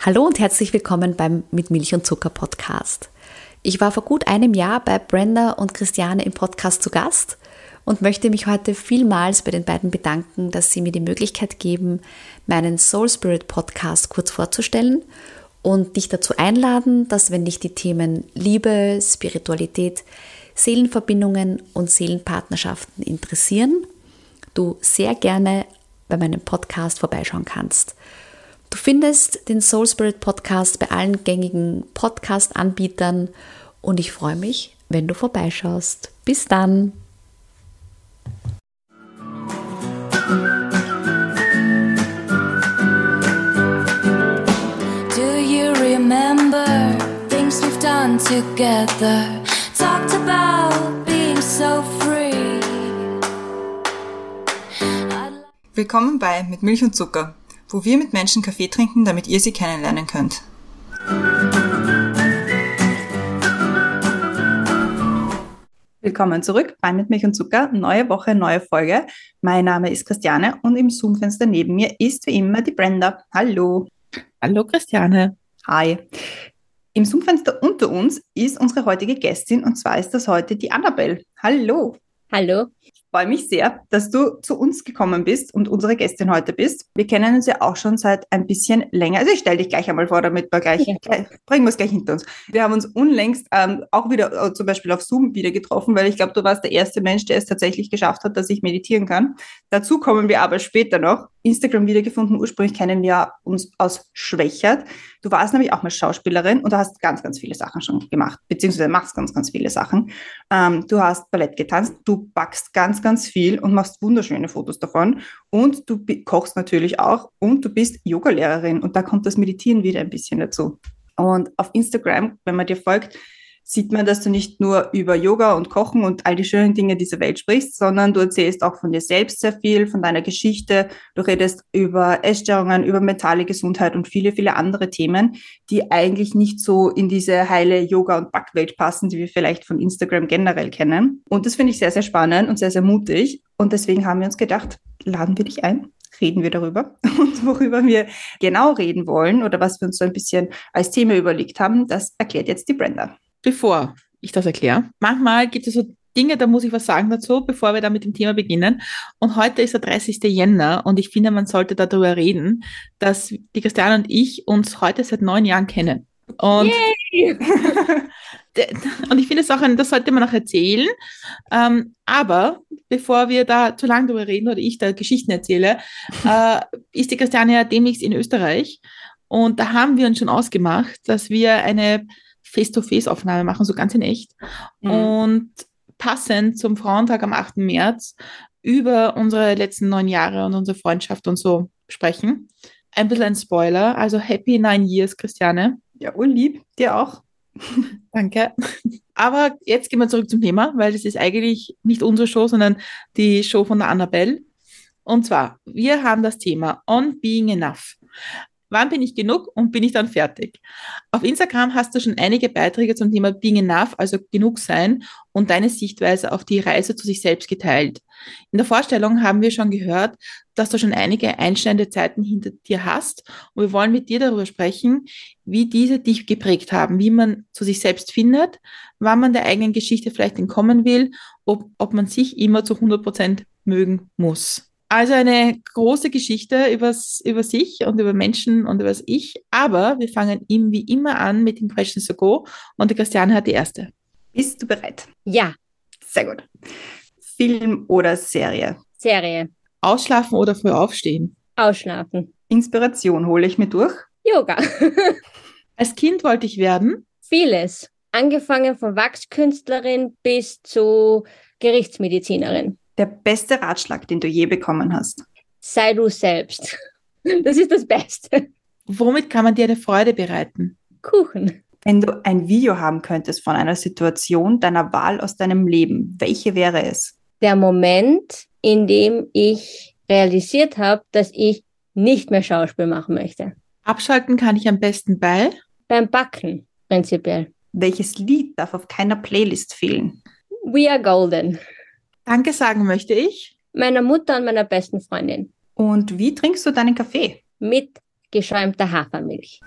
Hallo und herzlich willkommen beim Mit Milch und Zucker Podcast. Ich war vor gut einem Jahr bei Brenda und Christiane im Podcast zu Gast und möchte mich heute vielmals bei den beiden bedanken, dass sie mir die Möglichkeit geben, meinen Soul Spirit Podcast kurz vorzustellen und dich dazu einladen, dass wenn dich die Themen Liebe, Spiritualität, Seelenverbindungen und Seelenpartnerschaften interessieren, du sehr gerne bei meinem Podcast vorbeischauen kannst. Du findest den Soul Spirit Podcast bei allen gängigen Podcast-Anbietern und ich freue mich, wenn du vorbeischaust. Bis dann! Do you remember things we've done together? Talked about being so free. Willkommen bei Mit Milch und Zucker, wo wir mit Menschen Kaffee trinken, damit ihr sie kennenlernen könnt. Willkommen zurück bei Mit Milch und Zucker. Neue Woche, neue Folge. Mein Name ist Christiane und im Zoom-Fenster neben mir ist wie immer die Brenda. Hallo. Hallo Christiane. Hi. Im Zoom-Fenster unter uns ist unsere heutige Gästin und zwar ist das heute die Annabelle. Hallo. Hallo. Ich freue mich sehr, dass du zu uns gekommen bist und unsere Gästin heute bist. Wir kennen uns ja auch schon seit ein bisschen länger. Also ich stelle dich gleich einmal vor, damit wir gleich, Ja. gleich bringen wir es gleich hinter uns. Wir haben uns unlängst ähm, auch wieder äh, zum Beispiel auf Zoom wieder getroffen, weil ich glaube, du warst der erste Mensch, der es tatsächlich geschafft hat, dass ich meditieren kann. Dazu kommen wir aber später noch. Instagram wiedergefunden. Ursprünglich kennen wir uns aus Schwächert. Du warst nämlich auch mal Schauspielerin und du hast ganz, ganz viele Sachen schon gemacht, beziehungsweise machst ganz, ganz viele Sachen. Ähm, du hast Ballett getanzt, du backst ganz, ganz viel und machst wunderschöne Fotos davon. Und du kochst natürlich auch und du bist Yogalehrerin und da kommt das Meditieren wieder ein bisschen dazu. Und auf Instagram, wenn man dir folgt, sieht man, dass du nicht nur über Yoga und Kochen und all die schönen Dinge dieser Welt sprichst, sondern du erzählst auch von dir selbst sehr viel, von deiner Geschichte. Du redest über Essstörungen, über mentale Gesundheit und viele, viele andere Themen, die eigentlich nicht so in diese heile Yoga- und Backwelt passen, die wir vielleicht von Instagram generell kennen. Und das finde ich sehr, sehr spannend und sehr, sehr mutig. Und deswegen haben wir uns gedacht, laden wir dich ein, reden wir darüber. Und worüber wir genau reden wollen oder was wir uns so ein bisschen als Thema überlegt haben, das erklärt jetzt die Brenda. Bevor ich das erkläre, manchmal gibt es so Dinge, da muss ich was sagen dazu, bevor wir da mit dem Thema beginnen. Und heute ist der 30. Jänner und ich finde, man sollte darüber reden, dass die Christiane und ich uns heute seit neun Jahren kennen. Und, und ich finde es auch, ein, das sollte man auch erzählen. Ähm, aber bevor wir da zu lange darüber reden oder ich da Geschichten erzähle, äh, ist die Christiane ja demnächst in Österreich. Und da haben wir uns schon ausgemacht, dass wir eine Face-to-Face-Aufnahme machen, so ganz in echt. Mhm. Und passend zum Frauentag am 8. März über unsere letzten neun Jahre und unsere Freundschaft und so sprechen. Ein bisschen ein Spoiler, also Happy Nine Years, Christiane. Ja, urlieb, dir auch. Danke. Aber jetzt gehen wir zurück zum Thema, weil das ist eigentlich nicht unsere Show, sondern die Show von der Annabelle. Und zwar, wir haben das Thema On Being Enough. Wann bin ich genug und bin ich dann fertig? Auf Instagram hast du schon einige Beiträge zum Thema Being Enough, also genug sein und deine Sichtweise auf die Reise zu sich selbst geteilt. In der Vorstellung haben wir schon gehört, dass du schon einige einschneidende Zeiten hinter dir hast und wir wollen mit dir darüber sprechen, wie diese dich geprägt haben, wie man zu sich selbst findet, wann man der eigenen Geschichte vielleicht entkommen will, ob, ob man sich immer zu 100 Prozent mögen muss. Also eine große Geschichte übers, über sich und über Menschen und über das Ich. Aber wir fangen ihm wie immer an mit den Questions to Go und die Christiane hat die erste. Bist du bereit? Ja, Sehr gut. Film oder Serie? Serie. Ausschlafen oder früh aufstehen? Ausschlafen. Inspiration hole ich mir durch. Yoga. Als Kind wollte ich werden. Vieles. Angefangen von Wachskünstlerin bis zu Gerichtsmedizinerin. Der beste Ratschlag, den du je bekommen hast. Sei du selbst. Das ist das Beste. Womit kann man dir eine Freude bereiten? Kuchen. Wenn du ein Video haben könntest von einer Situation deiner Wahl aus deinem Leben, welche wäre es? Der Moment, in dem ich realisiert habe, dass ich nicht mehr Schauspiel machen möchte. Abschalten kann ich am besten bei. Beim Backen, prinzipiell. Welches Lied darf auf keiner Playlist fehlen? We are golden. Danke sagen möchte ich. Meiner Mutter und meiner besten Freundin. Und wie trinkst du deinen Kaffee? Mit geschäumter Hafermilch.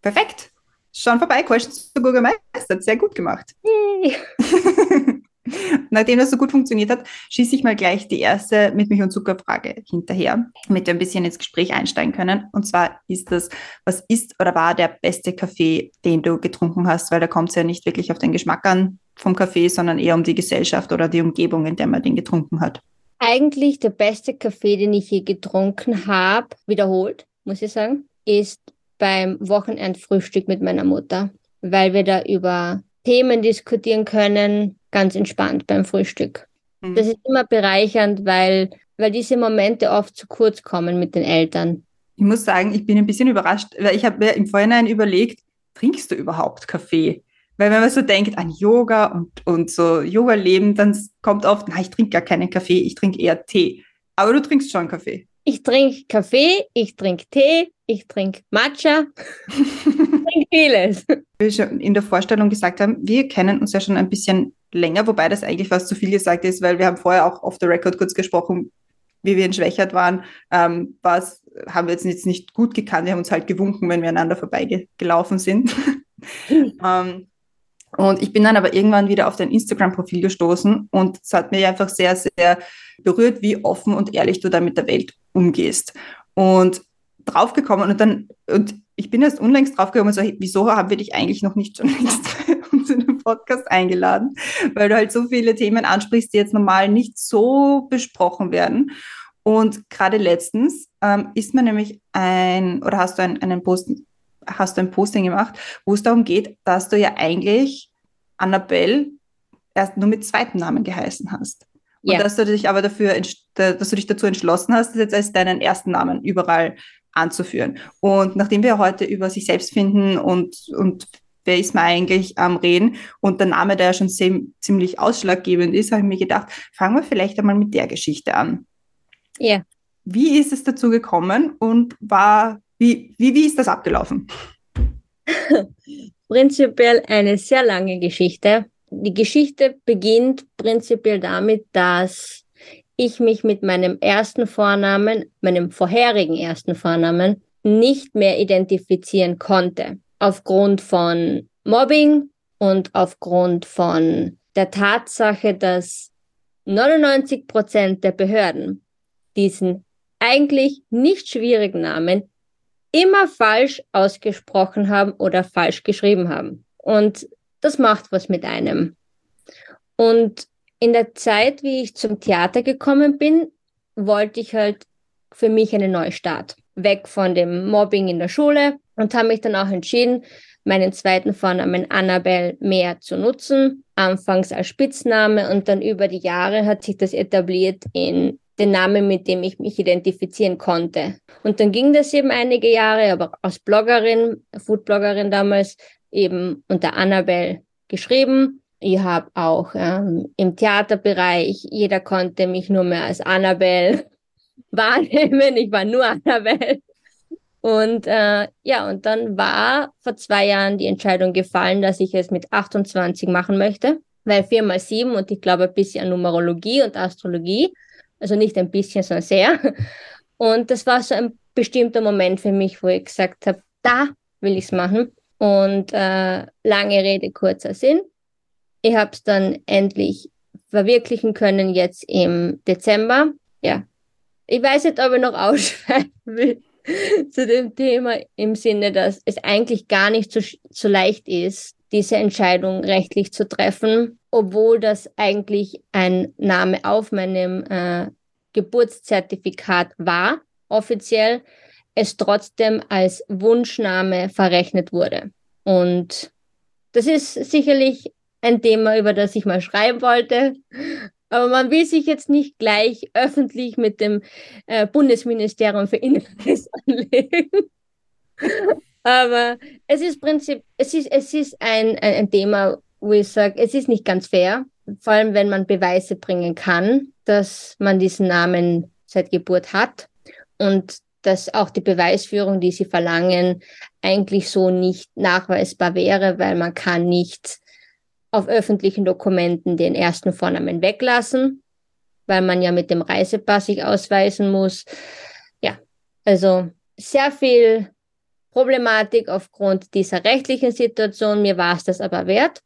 Perfekt. Schon vorbei, Questions to Google gemeistert. Sehr gut gemacht. Yay. Nachdem das so gut funktioniert hat, schieße ich mal gleich die erste mit Milch und Zucker Frage hinterher, damit wir ein bisschen ins Gespräch einsteigen können. Und zwar ist das, was ist oder war der beste Kaffee, den du getrunken hast? Weil da kommt es ja nicht wirklich auf den Geschmack an vom Kaffee, sondern eher um die Gesellschaft oder die Umgebung, in der man den getrunken hat. Eigentlich der beste Kaffee, den ich je getrunken habe, wiederholt, muss ich sagen, ist beim Wochenendfrühstück mit meiner Mutter, weil wir da über Themen diskutieren können, ganz entspannt beim Frühstück. Mhm. Das ist immer bereichernd, weil, weil diese Momente oft zu kurz kommen mit den Eltern. Ich muss sagen, ich bin ein bisschen überrascht, weil ich habe mir im Vorhinein überlegt, trinkst du überhaupt Kaffee? Weil wenn man so denkt an Yoga und, und so Yoga-Leben, dann kommt oft, na, ich trinke gar keinen Kaffee, ich trinke eher Tee. Aber du trinkst schon Kaffee. Ich trinke Kaffee, ich trinke Tee, ich trinke Matcha, ich trinke vieles. Wie wir schon in der Vorstellung gesagt haben, wir kennen uns ja schon ein bisschen länger, wobei das eigentlich fast zu viel gesagt ist, weil wir haben vorher auch off the record kurz gesprochen, wie wir in Schwächert waren, ähm, was haben wir jetzt nicht, nicht gut gekannt, wir haben uns halt gewunken, wenn wir einander vorbeigelaufen sind. ähm, und ich bin dann aber irgendwann wieder auf dein Instagram-Profil gestoßen und es hat mich einfach sehr, sehr berührt, wie offen und ehrlich du da mit der Welt umgehst. Und draufgekommen und dann, und ich bin erst unlängst draufgekommen und so, wieso haben wir dich eigentlich noch nicht schon längst bei uns in den Podcast eingeladen? Weil du halt so viele Themen ansprichst, die jetzt normal nicht so besprochen werden. Und gerade letztens ähm, ist mir nämlich ein, oder hast du ein, einen Post, hast du ein Posting gemacht, wo es darum geht, dass du ja eigentlich Annabelle erst nur mit zweiten Namen geheißen hast. Und Ja. dass du dich aber dafür, dass du dich dazu entschlossen hast, das jetzt als deinen ersten Namen überall anzuführen. Und nachdem wir heute über sich selbst finden und, und wer ist man eigentlich am Reden und der Name, der ja schon sehr, ziemlich ausschlaggebend ist, habe ich mir gedacht, fangen wir vielleicht einmal mit der Geschichte an. Ja. Wie ist es dazu gekommen und war, wie, wie, wie ist das abgelaufen? Prinzipiell eine sehr lange Geschichte. Die Geschichte beginnt prinzipiell damit, dass ich mich mit meinem ersten Vornamen, meinem vorherigen ersten Vornamen, nicht mehr identifizieren konnte. Aufgrund von Mobbing und aufgrund von der Tatsache, dass 99 Prozent der Behörden diesen eigentlich nicht schwierigen Namen immer falsch ausgesprochen haben oder falsch geschrieben haben. Und das macht was mit einem. Und in der Zeit, wie ich zum Theater gekommen bin, wollte ich halt für mich einen Neustart. Weg von dem Mobbing in der Schule und habe mich dann auch entschieden, meinen zweiten Vornamen Annabelle mehr zu nutzen. Anfangs als Spitzname und dann über die Jahre hat sich das etabliert in den Namen, mit dem ich mich identifizieren konnte. Und dann ging das eben einige Jahre, aber als Bloggerin, Foodbloggerin damals, eben unter Annabelle geschrieben. Ich habe auch ähm, im Theaterbereich, jeder konnte mich nur mehr als Annabelle wahrnehmen. Ich war nur Annabelle. Und äh, ja, und dann war vor zwei Jahren die Entscheidung gefallen, dass ich es mit 28 machen möchte, weil vier mal sieben und ich glaube ein bisschen an Numerologie und Astrologie, also nicht ein bisschen, sondern sehr. Und das war so ein bestimmter Moment für mich, wo ich gesagt habe, da will ich es machen. Und äh, lange Rede, kurzer Sinn. Ich habe es dann endlich verwirklichen können jetzt im Dezember. Ja, ich weiß nicht, ob ich noch ausschweifen will zu dem Thema im Sinne, dass es eigentlich gar nicht so, so leicht ist, diese Entscheidung rechtlich zu treffen, obwohl das eigentlich ein Name auf meinem äh, Geburtszertifikat war, offiziell, es trotzdem als Wunschname verrechnet wurde. Und das ist sicherlich ein Thema, über das ich mal schreiben wollte. Aber man will sich jetzt nicht gleich öffentlich mit dem äh, Bundesministerium für Inneres anlegen. Aber es ist Prinzip, es ist, es ist ein, ein, ein Thema, wo ich sage, es ist nicht ganz fair, vor allem wenn man Beweise bringen kann, dass man diesen Namen seit Geburt hat und dass auch die Beweisführung, die sie verlangen, eigentlich so nicht nachweisbar wäre, weil man kann nicht auf öffentlichen Dokumenten den ersten Vornamen weglassen. weil man ja mit dem Reisepass sich ausweisen muss. Ja, also sehr viel Problematik aufgrund dieser rechtlichen Situation. Mir war es das aber wert.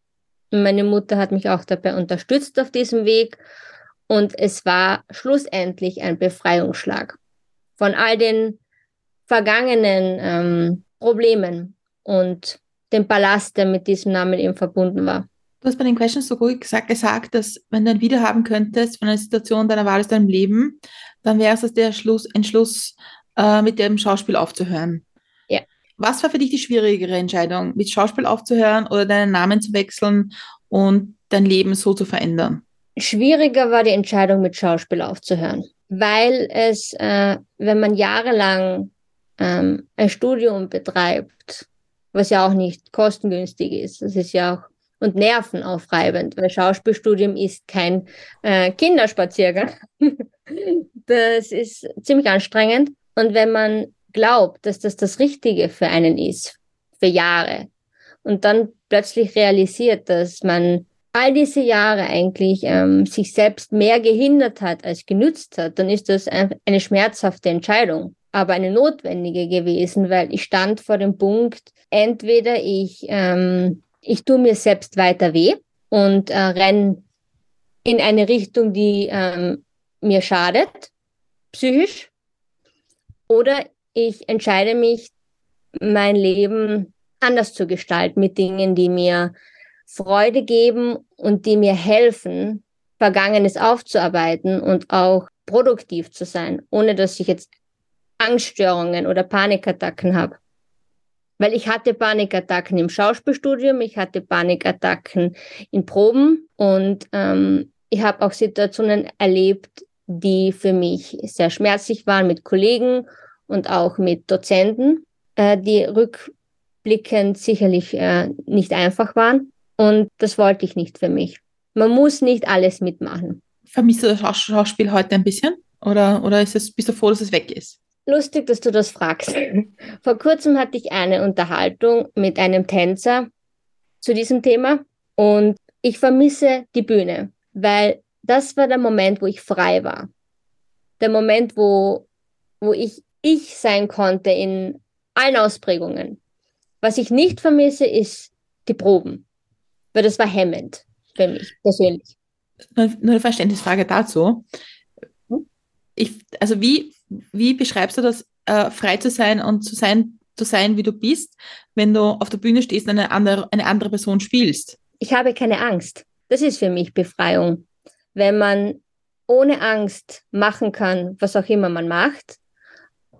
Meine Mutter hat mich auch dabei unterstützt auf diesem Weg. Und es war schlussendlich ein Befreiungsschlag von all den vergangenen ähm, Problemen und dem Ballast, der mit diesem Namen eben verbunden war. Du hast bei den Questions so ruhig gesagt, gesagt, dass wenn du ein Video haben könntest von einer Situation deiner Wahl aus deinem Leben, dann wäre es der Schluss, Entschluss, äh, mit dem Schauspiel aufzuhören. Ja. Was war für dich die schwierigere Entscheidung, mit Schauspiel aufzuhören oder deinen Namen zu wechseln und dein Leben so zu verändern? Schwieriger war die Entscheidung, mit Schauspiel aufzuhören, weil es, äh, wenn man jahrelang ähm, ein Studium betreibt, was ja auch nicht kostengünstig ist, das ist ja auch und nervenaufreibend, weil Schauspielstudium ist kein äh, Kinderspaziergang. das ist ziemlich anstrengend. Und wenn man glaubt, dass das das Richtige für einen ist, für Jahre, und dann plötzlich realisiert, dass man all diese Jahre eigentlich ähm, sich selbst mehr gehindert hat als genützt hat, dann ist das eine schmerzhafte Entscheidung, aber eine notwendige gewesen, weil ich stand vor dem Punkt, entweder ich, ähm, ich tue mir selbst weiter weh und äh, renn in eine Richtung, die ähm, mir schadet, psychisch, oder ich entscheide mich, mein Leben anders zu gestalten mit Dingen, die mir Freude geben und die mir helfen, Vergangenes aufzuarbeiten und auch produktiv zu sein, ohne dass ich jetzt Angststörungen oder Panikattacken habe. Weil ich hatte Panikattacken im Schauspielstudium, ich hatte Panikattacken in Proben und ähm, ich habe auch Situationen erlebt, die für mich sehr schmerzlich waren mit Kollegen und auch mit Dozenten, äh, die rückblickend sicherlich äh, nicht einfach waren. Und das wollte ich nicht für mich. Man muss nicht alles mitmachen. Vermisst du das Schauspiel heute ein bisschen? Oder, oder ist es, bist du froh, dass es weg ist? Lustig, dass du das fragst. Vor kurzem hatte ich eine Unterhaltung mit einem Tänzer zu diesem Thema und ich vermisse die Bühne, weil das war der Moment, wo ich frei war. Der Moment, wo, wo ich ich sein konnte in allen Ausprägungen. Was ich nicht vermisse, ist die Proben, weil das war hemmend für mich persönlich. Nur, eine Verständnisfrage dazu. Hm? Ich, also wie, wie beschreibst du das, äh, frei zu sein und zu sein, zu sein, wie du bist, wenn du auf der Bühne stehst und eine andere, eine andere Person spielst? Ich habe keine Angst. Das ist für mich Befreiung. Wenn man ohne Angst machen kann, was auch immer man macht,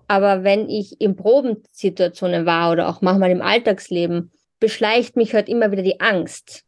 aber wenn ich in Probensituationen war oder auch manchmal im Alltagsleben, beschleicht mich halt immer wieder die Angst.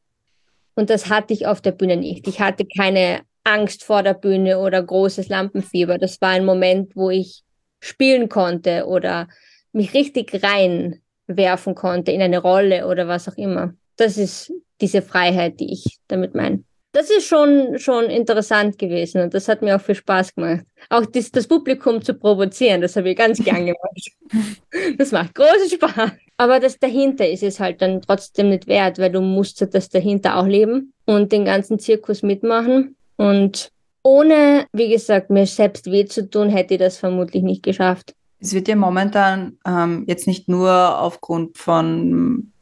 Und das hatte ich auf der Bühne nicht. Ich hatte keine Angst vor der Bühne oder großes Lampenfieber. Das war ein Moment, wo ich spielen konnte oder mich richtig reinwerfen konnte in eine Rolle oder was auch immer. Das ist diese Freiheit, die ich damit meine das ist schon, schon interessant gewesen und das hat mir auch viel Spaß gemacht. Auch das, das Publikum zu provozieren, das habe ich ganz gern gemacht. Das macht großen Spaß. Aber das dahinter ist es halt dann trotzdem nicht wert, weil du musst das dahinter auch leben und den ganzen Zirkus mitmachen. Und ohne, wie gesagt, mir selbst weh zu tun, hätte ich das vermutlich nicht geschafft. Es wird ja momentan ähm, jetzt nicht nur aufgrund von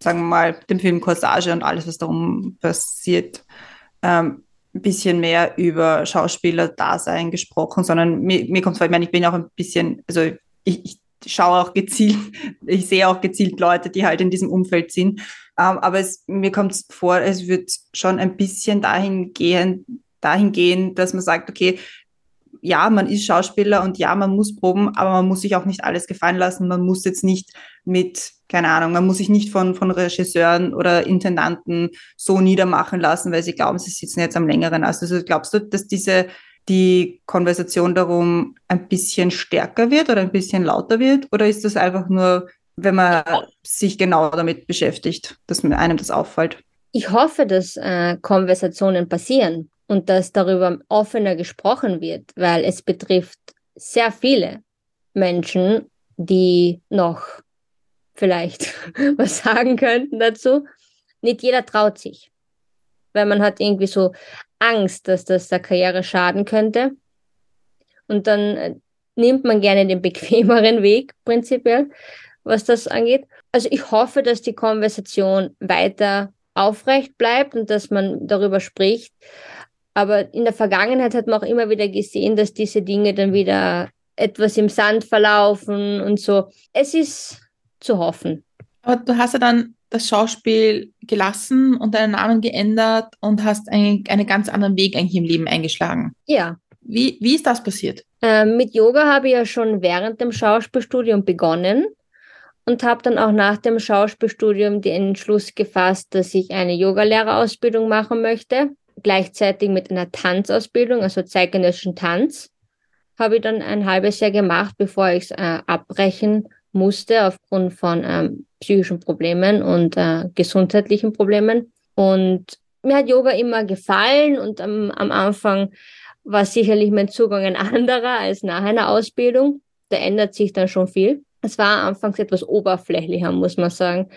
sagen wir mal, dem Film Corsage und alles, was darum passiert, ähm, ein bisschen mehr über Schauspieler-Dasein gesprochen, sondern mir, mir kommt vor, ich meine, ich bin auch ein bisschen, also ich, ich schaue auch gezielt, ich sehe auch gezielt Leute, die halt in diesem Umfeld sind. Ähm, aber es, mir kommt es vor, es wird schon ein bisschen dahin gehen, dahin gehen, dass man sagt, okay, ja, man ist Schauspieler und ja, man muss proben, aber man muss sich auch nicht alles gefallen lassen. Man muss jetzt nicht mit, keine Ahnung, man muss sich nicht von, von Regisseuren oder Intendanten so niedermachen lassen, weil sie glauben, sie sitzen jetzt am längeren. Also glaubst du, dass diese, die Konversation darum ein bisschen stärker wird oder ein bisschen lauter wird? Oder ist das einfach nur, wenn man sich genau damit beschäftigt, dass einem das auffällt? Ich hoffe, dass äh, Konversationen passieren und dass darüber offener gesprochen wird, weil es betrifft sehr viele Menschen, die noch vielleicht was sagen könnten dazu. Nicht jeder traut sich, weil man hat irgendwie so Angst, dass das der Karriere schaden könnte. Und dann äh, nimmt man gerne den bequemeren Weg, prinzipiell, was das angeht. Also ich hoffe, dass die Konversation weiter aufrecht bleibt und dass man darüber spricht. Aber in der Vergangenheit hat man auch immer wieder gesehen, dass diese Dinge dann wieder etwas im Sand verlaufen und so. Es ist zu hoffen. Aber du hast ja dann das Schauspiel gelassen und deinen Namen geändert und hast einen, einen ganz anderen Weg eigentlich im Leben eingeschlagen. Ja. Wie, wie ist das passiert? Ähm, mit Yoga habe ich ja schon während dem Schauspielstudium begonnen und habe dann auch nach dem Schauspielstudium den Entschluss gefasst, dass ich eine Yogalehrerausbildung machen möchte, gleichzeitig mit einer Tanzausbildung, also zeitgenössischen Tanz, habe ich dann ein halbes Jahr gemacht, bevor ich es äh, abbrechen musste aufgrund von ähm, psychischen Problemen und äh, gesundheitlichen Problemen. Und mir hat Yoga immer gefallen und am, am Anfang war sicherlich mein Zugang ein anderer als nach einer Ausbildung. Da ändert sich dann schon viel. Es war anfangs etwas oberflächlicher, muss man sagen,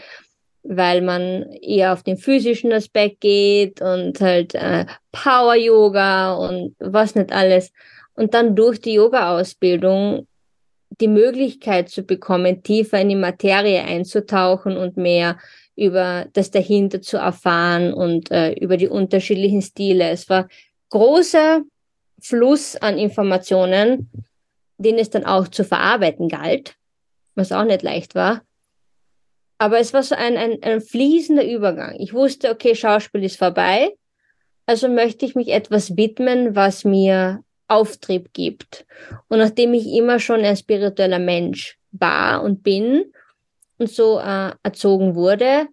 weil man eher auf den physischen Aspekt geht und halt äh, Power-Yoga und was nicht alles. Und dann durch die Yoga-Ausbildung die Möglichkeit zu bekommen, tiefer in die Materie einzutauchen und mehr über das dahinter zu erfahren und äh, über die unterschiedlichen Stile. Es war großer Fluss an Informationen, den es dann auch zu verarbeiten galt, was auch nicht leicht war. Aber es war so ein, ein, ein fließender Übergang. Ich wusste, okay, Schauspiel ist vorbei, also möchte ich mich etwas widmen, was mir Auftrieb gibt. Und nachdem ich immer schon ein spiritueller Mensch war und bin und so äh, erzogen wurde,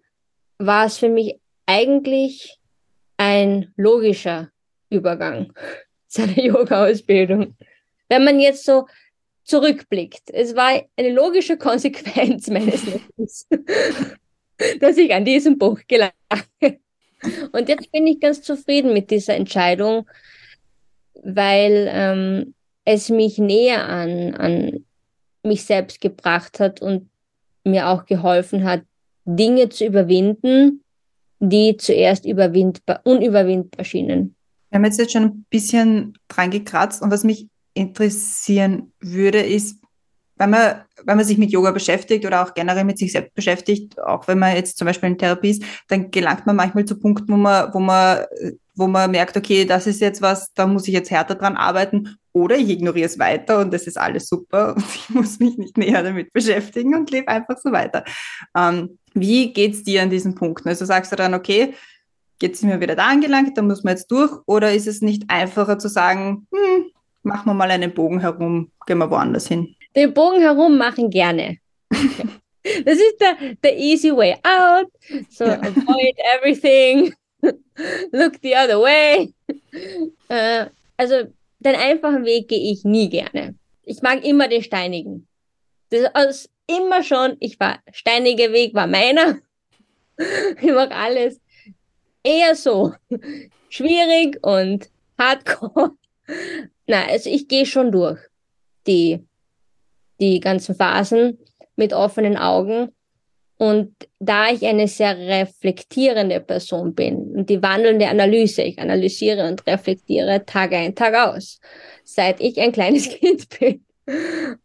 war es für mich eigentlich ein logischer Übergang seiner Yoga-Ausbildung. Wenn man jetzt so zurückblickt, es war eine logische Konsequenz meines Lebens, dass ich an diesem Buch gelange. Und jetzt bin ich ganz zufrieden mit dieser Entscheidung, weil ähm, es mich näher an, an mich selbst gebracht hat und mir auch geholfen hat, Dinge zu überwinden, die zuerst überwindbar, unüberwindbar schienen. Wir haben jetzt schon ein bisschen dran gekratzt und was mich interessieren würde, ist, wenn man, wenn man sich mit Yoga beschäftigt oder auch generell mit sich selbst beschäftigt, auch wenn man jetzt zum Beispiel in Therapie ist, dann gelangt man manchmal zu Punkten, wo man, wo man wo man merkt, okay, das ist jetzt was, da muss ich jetzt härter dran arbeiten oder ich ignoriere es weiter und das ist alles super und ich muss mich nicht näher damit beschäftigen und lebe einfach so weiter. Ähm, wie es dir an diesen Punkten? Also sagst du dann, okay, jetzt sind wir wieder da angelangt, da muss man jetzt durch oder ist es nicht einfacher zu sagen, hm, machen wir mal einen Bogen herum, gehen wir woanders hin? Den Bogen herum machen gerne. Das ist der, der easy way out. So ja. avoid everything. Look the other way. Äh, also den einfachen Weg gehe ich nie gerne. Ich mag immer den steinigen. Das ist immer schon, ich war, steiniger Weg war meiner. Ich mag alles eher so schwierig und hardcore. Na, also ich gehe schon durch die, die ganzen Phasen mit offenen Augen und da ich eine sehr reflektierende Person bin und die wandelnde Analyse, ich analysiere und reflektiere Tag ein, Tag aus, seit ich ein kleines Kind bin.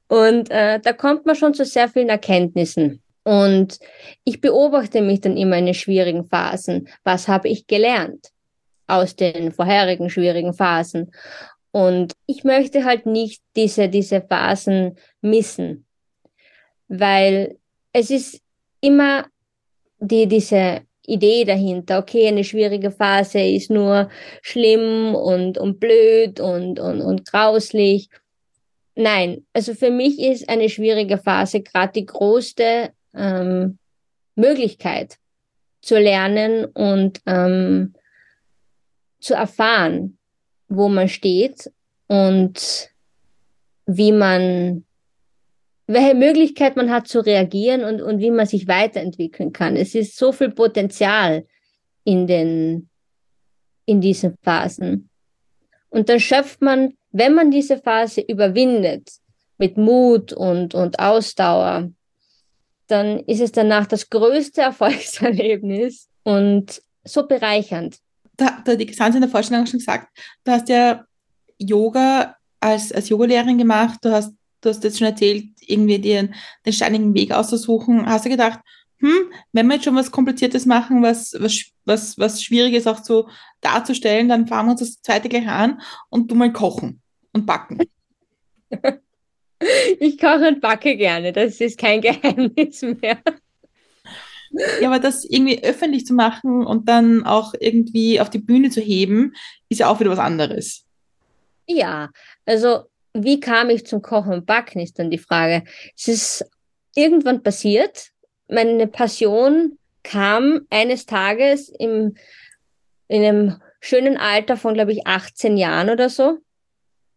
Und äh, da kommt man schon zu sehr vielen Erkenntnissen. Und ich beobachte mich dann immer in den schwierigen Phasen. Was habe ich gelernt aus den vorherigen schwierigen Phasen? Und ich möchte halt nicht diese, diese Phasen missen, weil es ist immer die, diese Idee dahinter, okay, eine schwierige Phase ist nur schlimm und, und blöd und, und, und grauslich. Nein, also für mich ist eine schwierige Phase gerade die größte ähm, Möglichkeit zu lernen und ähm, zu erfahren, wo man steht und wie man welche Möglichkeit man hat zu reagieren und, und wie man sich weiterentwickeln kann. Es ist so viel Potenzial in den, in diesen Phasen. Und dann schöpft man, wenn man diese Phase überwindet, mit Mut und, und Ausdauer, dann ist es danach das größte Erfolgserlebnis und so bereichernd. Da, da die Gesanz in der Vorstellung schon gesagt, du hast ja Yoga als, als Yogalehrerin gemacht, du hast, du hast jetzt schon erzählt, irgendwie den, den steinigen Weg auszusuchen. Hast du gedacht, hm, wenn wir jetzt schon was Kompliziertes machen, was, was, was, was schwierig ist auch so darzustellen, dann fahren wir uns das zweite gleich an und du mal kochen und backen. Ich koche und backe gerne, das ist kein Geheimnis mehr. Ja, aber das irgendwie öffentlich zu machen und dann auch irgendwie auf die Bühne zu heben, ist ja auch wieder was anderes. Ja, also wie kam ich zum Kochen und Backen, ist dann die Frage. Es ist irgendwann passiert. Meine Passion kam eines Tages im, in einem schönen Alter von, glaube ich, 18 Jahren oder so,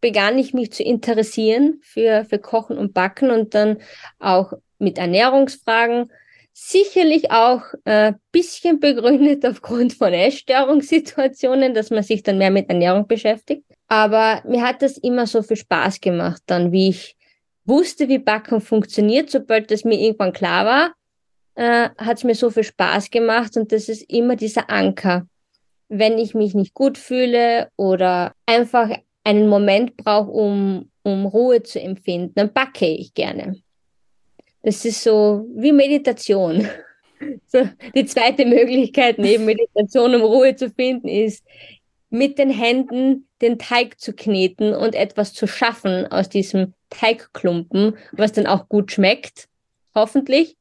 begann ich mich zu interessieren für, für Kochen und Backen und dann auch mit Ernährungsfragen Sicherlich auch ein äh, bisschen begründet aufgrund von Essstörungssituationen, dass man sich dann mehr mit Ernährung beschäftigt. Aber mir hat das immer so viel Spaß gemacht, dann wie ich wusste, wie Backen funktioniert, sobald das mir irgendwann klar war, äh, hat es mir so viel Spaß gemacht und das ist immer dieser Anker. Wenn ich mich nicht gut fühle oder einfach einen Moment brauche, um, um Ruhe zu empfinden, dann backe ich gerne. Das ist so wie Meditation. So, die zweite Möglichkeit neben Meditation, um Ruhe zu finden, ist mit den Händen den Teig zu kneten und etwas zu schaffen aus diesem Teigklumpen, was dann auch gut schmeckt, hoffentlich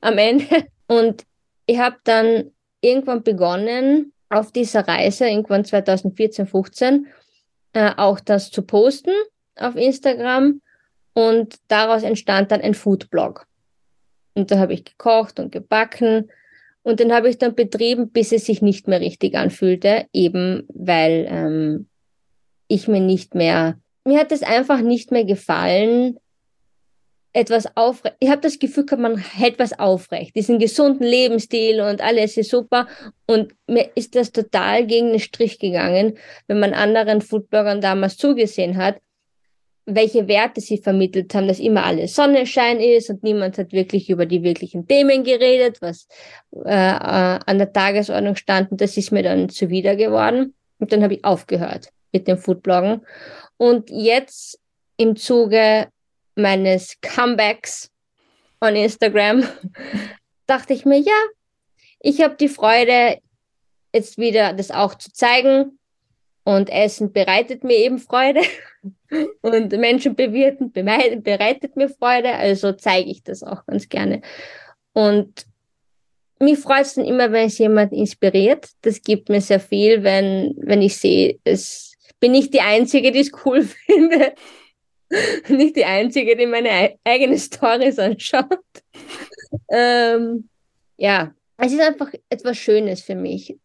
am Ende. Und ich habe dann irgendwann begonnen, auf dieser Reise, irgendwann 2014, 15, äh, auch das zu posten auf Instagram und daraus entstand dann ein Foodblog. Und da habe ich gekocht und gebacken. Und den habe ich dann betrieben, bis es sich nicht mehr richtig anfühlte, eben weil ähm, ich mir nicht mehr, mir hat es einfach nicht mehr gefallen, etwas aufrecht. Ich habe das Gefühl gehabt, man hält was aufrecht, diesen gesunden Lebensstil und alles ist super. Und mir ist das total gegen den Strich gegangen, wenn man anderen Foodbloggern damals zugesehen hat, welche Werte sie vermittelt haben, dass immer alles Sonnenschein ist und niemand hat wirklich über die wirklichen Themen geredet, was äh, äh, an der Tagesordnung stand. Und das ist mir dann zuwider geworden. Und dann habe ich aufgehört mit dem Foodbloggen. Und jetzt im Zuge meines Comebacks on Instagram dachte ich mir, ja, ich habe die Freude, jetzt wieder das auch zu zeigen und Essen bereitet mir eben Freude. Und Menschen bewirten bereitet mir Freude. Also zeige ich das auch ganz gerne. Und mich freut es dann immer, wenn es jemand inspiriert. Das gibt mir sehr viel, wenn, wenn ich sehe, es bin nicht die Einzige, die es cool finde. nicht die Einzige, die meine eigene Stories anschaut. ähm, ja, es ist einfach etwas Schönes für mich.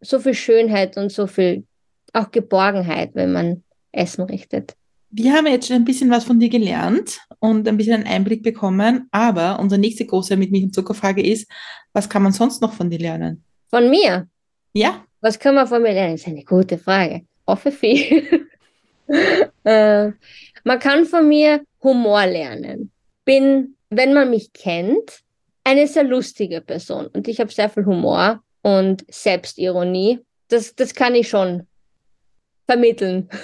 So viel Schönheit und so viel auch Geborgenheit, wenn man Essen richtet. Wir haben jetzt schon ein bisschen was von dir gelernt und ein bisschen einen Einblick bekommen, aber unsere nächste große mit Milch und Zuckerfrage ist, was kann man sonst noch von dir lernen? Von mir? Ja. Was kann man von mir lernen? Das ist eine gute Frage. Hoffe viel. äh, man kann von mir Humor lernen. Bin, wenn man mich kennt, eine sehr lustige Person und ich habe sehr viel Humor und Selbstironie. Das, das kann ich schon vermitteln.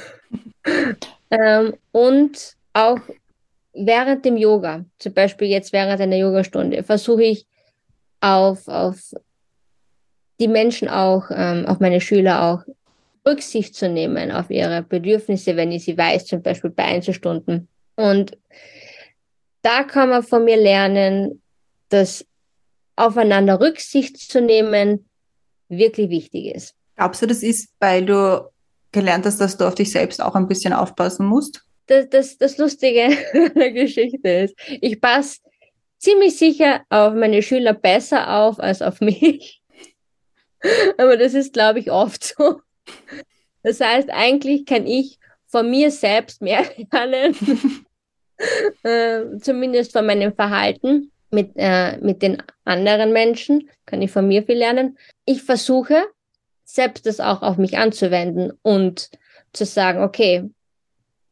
ähm, und auch während dem Yoga, zum Beispiel jetzt während einer Yogastunde, versuche ich auf, auf die Menschen auch, ähm, auf meine Schüler auch Rücksicht zu nehmen auf ihre Bedürfnisse, wenn ich sie weiß, zum Beispiel bei Einzelstunden. Und da kann man von mir lernen, dass aufeinander Rücksicht zu nehmen wirklich wichtig ist. Glaubst du, das ist, weil du gelernt hast, dass du auf dich selbst auch ein bisschen aufpassen musst? Das, das, das Lustige an der Geschichte ist, ich passe ziemlich sicher auf meine Schüler besser auf als auf mich. Aber das ist, glaube ich, oft so. Das heißt, eigentlich kann ich von mir selbst mehr lernen, äh, zumindest von meinem Verhalten mit, äh, mit den anderen Menschen, kann ich von mir viel lernen. Ich versuche, selbst das auch auf mich anzuwenden und zu sagen, okay,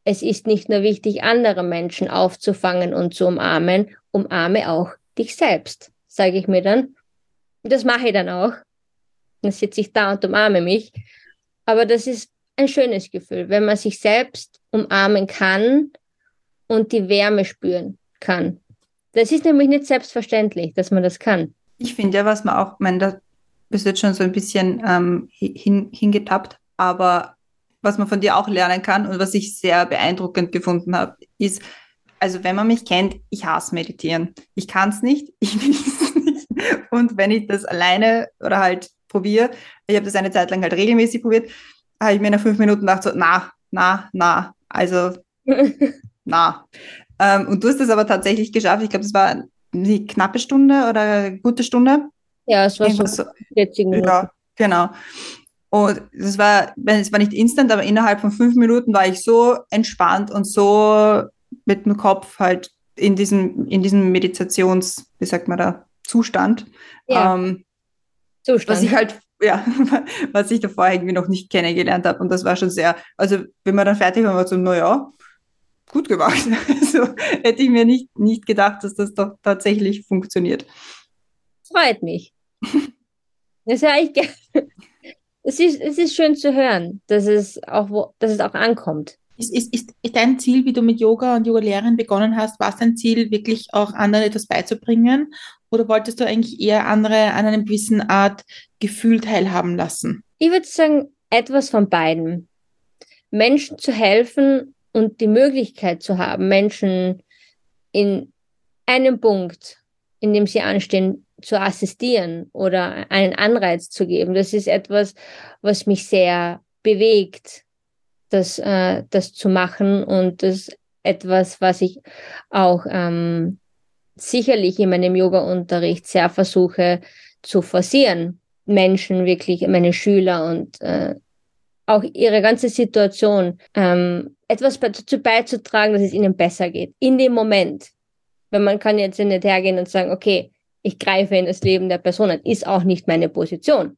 es ist nicht nur wichtig, andere Menschen aufzufangen und zu umarmen, umarme auch dich selbst, sage ich mir dann. Das mache ich dann auch. dann sitze ich da und umarme mich. Aber das ist ein schönes Gefühl, wenn man sich selbst umarmen kann und die Wärme spüren kann. Das ist nämlich nicht selbstverständlich, dass man das kann. Ich finde ja, was man auch, ich meine, da bist jetzt schon so ein bisschen ähm, hin, hingetappt, aber was man von dir auch lernen kann und was ich sehr beeindruckend gefunden habe, ist, also wenn man mich kennt, ich hasse Meditieren. Ich kann es nicht, ich will es nicht. Und wenn ich das alleine oder halt probiere, ich habe das eine Zeit lang halt regelmäßig probiert, habe ich mir nach fünf Minuten gedacht, so, na, na, na, also, na. Ähm, und du hast es aber tatsächlich geschafft. Ich glaube, es war eine knappe Stunde oder eine gute Stunde. Ja, es war so 40 Minuten. Ja, genau. Und es war, es war nicht instant, aber innerhalb von fünf Minuten war ich so entspannt und so mit dem Kopf halt in diesem, in diesem Meditations, wie sagt man da, Zustand. Ja. Ähm, Zustand. was ich halt, ja, was ich davor irgendwie noch nicht kennengelernt habe. Und das war schon sehr, also wenn man dann fertig war, war so, naja, gut gemacht. Also hätte ich mir nicht, nicht gedacht, dass das doch tatsächlich funktioniert. Freut mich. Das höre ich gerne. Es ist, es ist schön zu hören, dass es auch, wo, dass es auch ankommt. Ist, ist, ist, dein Ziel, wie du mit Yoga und Yoga-Lehren begonnen hast, war es dein Ziel, wirklich auch anderen etwas beizubringen? Oder wolltest du eigentlich eher andere an einer gewissen Art Gefühl teilhaben lassen? Ich würde sagen, etwas von beiden. Menschen zu helfen und die Möglichkeit zu haben, Menschen in einem Punkt, in dem sie anstehen, zu assistieren oder einen Anreiz zu geben. Das ist etwas, was mich sehr bewegt, das, äh, das zu machen und das etwas, was ich auch ähm, sicherlich in meinem Yoga-Unterricht sehr versuche zu forcieren. Menschen wirklich, meine Schüler und äh, auch ihre ganze Situation ähm, etwas dazu beizutragen, dass es ihnen besser geht. In dem Moment. Weil man kann jetzt nicht hergehen und sagen, okay, ich greife in das Leben der Person ein, ist auch nicht meine Position.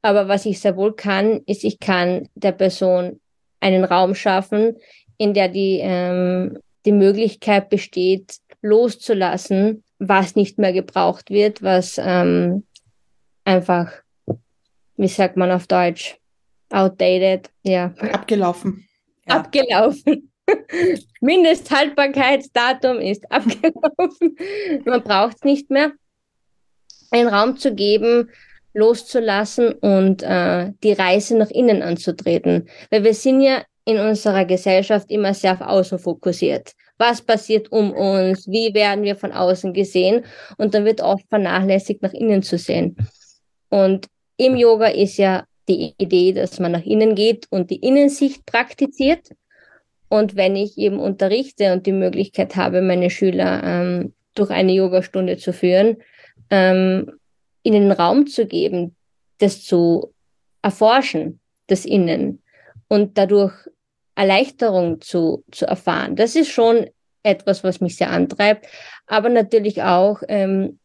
Aber was ich sehr wohl kann, ist, ich kann der Person einen Raum schaffen, in der die, ähm, die Möglichkeit besteht, loszulassen, was nicht mehr gebraucht wird, was ähm, einfach, wie sagt man auf Deutsch, outdated, ja. Abgelaufen. Ja. Abgelaufen. Mindesthaltbarkeitsdatum ist abgelaufen. Man braucht es nicht mehr. Einen Raum zu geben, loszulassen und äh, die Reise nach innen anzutreten. Weil wir sind ja in unserer Gesellschaft immer sehr auf außen fokussiert. Was passiert um uns? Wie werden wir von außen gesehen? Und dann wird oft vernachlässigt, nach innen zu sehen. Und im Yoga ist ja die Idee, dass man nach innen geht und die Innensicht praktiziert. Und wenn ich eben unterrichte und die Möglichkeit habe, meine Schüler ähm, durch eine Yogastunde zu führen, ähm, ihnen Raum zu geben, das zu erforschen, das Innen und dadurch Erleichterung zu, zu erfahren. Das ist schon etwas, was mich sehr antreibt, aber natürlich auch ähm,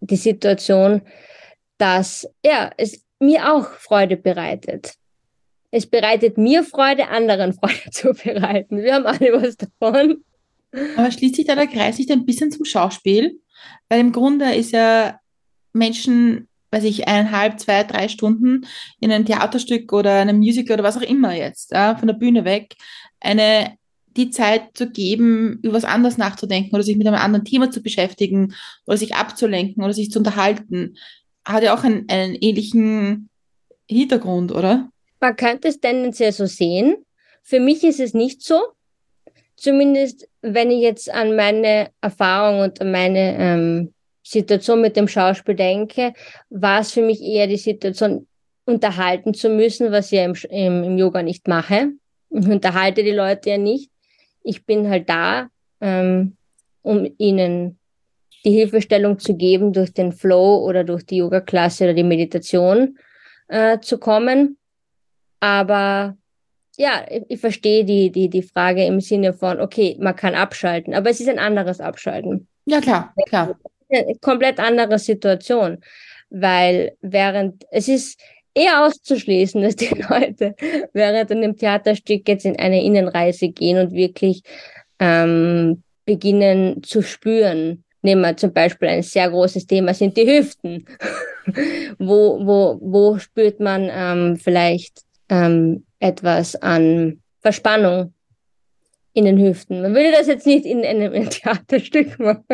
die Situation, dass ja, es mir auch Freude bereitet. Es bereitet mir Freude, anderen Freude zu bereiten. Wir haben alle was davon. Aber schließt sich da der Kreis nicht ein bisschen zum Schauspiel? Weil im Grunde ist ja Menschen, weiß ich, eineinhalb, zwei, drei Stunden in ein Theaterstück oder einem Musical oder was auch immer jetzt, ja, von der Bühne weg, eine die Zeit zu geben, über was anderes nachzudenken oder sich mit einem anderen Thema zu beschäftigen oder sich abzulenken oder sich zu unterhalten, hat ja auch einen, einen ähnlichen Hintergrund, oder? Man könnte es tendenziell so sehen. Für mich ist es nicht so. Zumindest, wenn ich jetzt an meine Erfahrung und an meine ähm, Situation mit dem Schauspiel denke, war es für mich eher die Situation, unterhalten zu müssen, was ich im, im, im Yoga nicht mache. Ich unterhalte die Leute ja nicht. Ich bin halt da, ähm, um ihnen die Hilfestellung zu geben, durch den Flow oder durch die Yoga-Klasse oder die Meditation äh, zu kommen. Aber ja, ich, ich verstehe die, die, die Frage im Sinne von, okay, man kann abschalten, aber es ist ein anderes Abschalten. Ja, klar, klar eine komplett andere Situation, weil während es ist eher auszuschließen, dass die Leute während einem Theaterstück jetzt in eine Innenreise gehen und wirklich ähm, beginnen zu spüren. Nehmen wir zum Beispiel ein sehr großes Thema sind die Hüften. wo, wo, wo spürt man ähm, vielleicht ähm, etwas an Verspannung in den Hüften. Man würde das jetzt nicht in einem Theaterstück machen,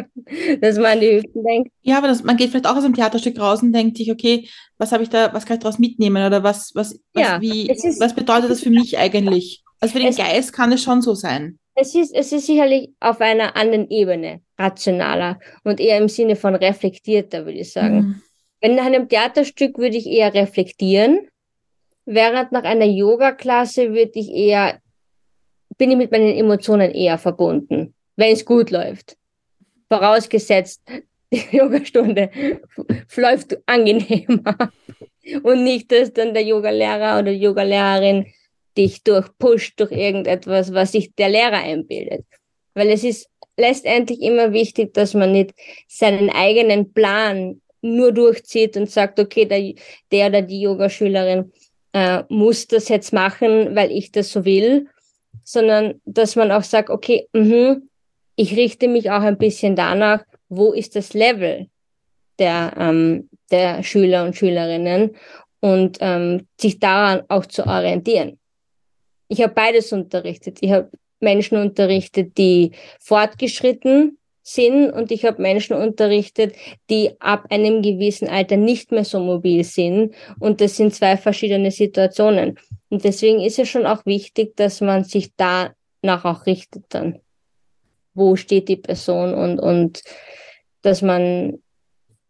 dass man an die Hüften denkt. Ja, aber das, man geht vielleicht auch aus dem Theaterstück raus und denkt sich, okay, was habe ich da, was kann ich daraus mitnehmen oder was, was, was, Ja, wie, ist- was bedeutet das für mich eigentlich? Also für den Es- Geist kann es schon so sein. Es ist, es ist sicherlich auf einer anderen Ebene rationaler und eher im Sinne von reflektierter, würde ich sagen. Mhm. Wenn nach einem Theaterstück würde ich eher reflektieren, während nach einer Yoga-Klasse würde ich eher, bin ich mit meinen Emotionen eher verbunden, wenn es gut läuft. Vorausgesetzt, die Yogastunde läuft angenehmer und nicht, dass dann der Yogalehrer oder Yogalehrerin dich durchpusht durch irgendetwas, was sich der Lehrer einbildet. Weil es ist letztendlich immer wichtig, dass man nicht seinen eigenen Plan nur durchzieht und sagt, okay, der, der oder die Yogaschülerin äh, muss das jetzt machen, weil ich das so will, sondern dass man auch sagt, okay, mhm, ich richte mich auch ein bisschen danach, wo ist das Level der, ähm, der Schüler und Schülerinnen und ähm, sich daran auch zu orientieren. Ich habe beides unterrichtet. Ich habe Menschen unterrichtet, die fortgeschritten sind und ich habe Menschen unterrichtet, die ab einem gewissen Alter nicht mehr so mobil sind und das sind zwei verschiedene Situationen. Und deswegen ist es schon auch wichtig, dass man sich danach auch richtet dann. Wo steht die Person und, und dass man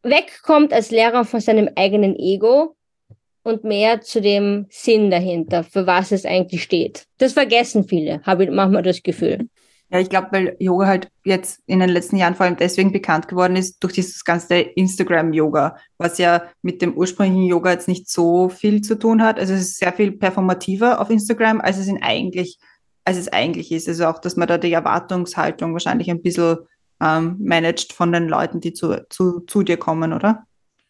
wegkommt als Lehrer von seinem eigenen Ego und mehr zu dem Sinn dahinter, für was es eigentlich steht. Das vergessen viele, habe ich manchmal das Gefühl. Ja, ich glaube, weil Yoga halt jetzt in den letzten Jahren vor allem deswegen bekannt geworden ist, durch dieses ganze Instagram-Yoga, was ja mit dem ursprünglichen Yoga jetzt nicht so viel zu tun hat. Also es ist sehr viel performativer auf Instagram, als es in eigentlich, als es eigentlich ist. Also auch, dass man da die Erwartungshaltung wahrscheinlich ein bisschen ähm, managt von den Leuten, die zu, zu, zu dir kommen, oder?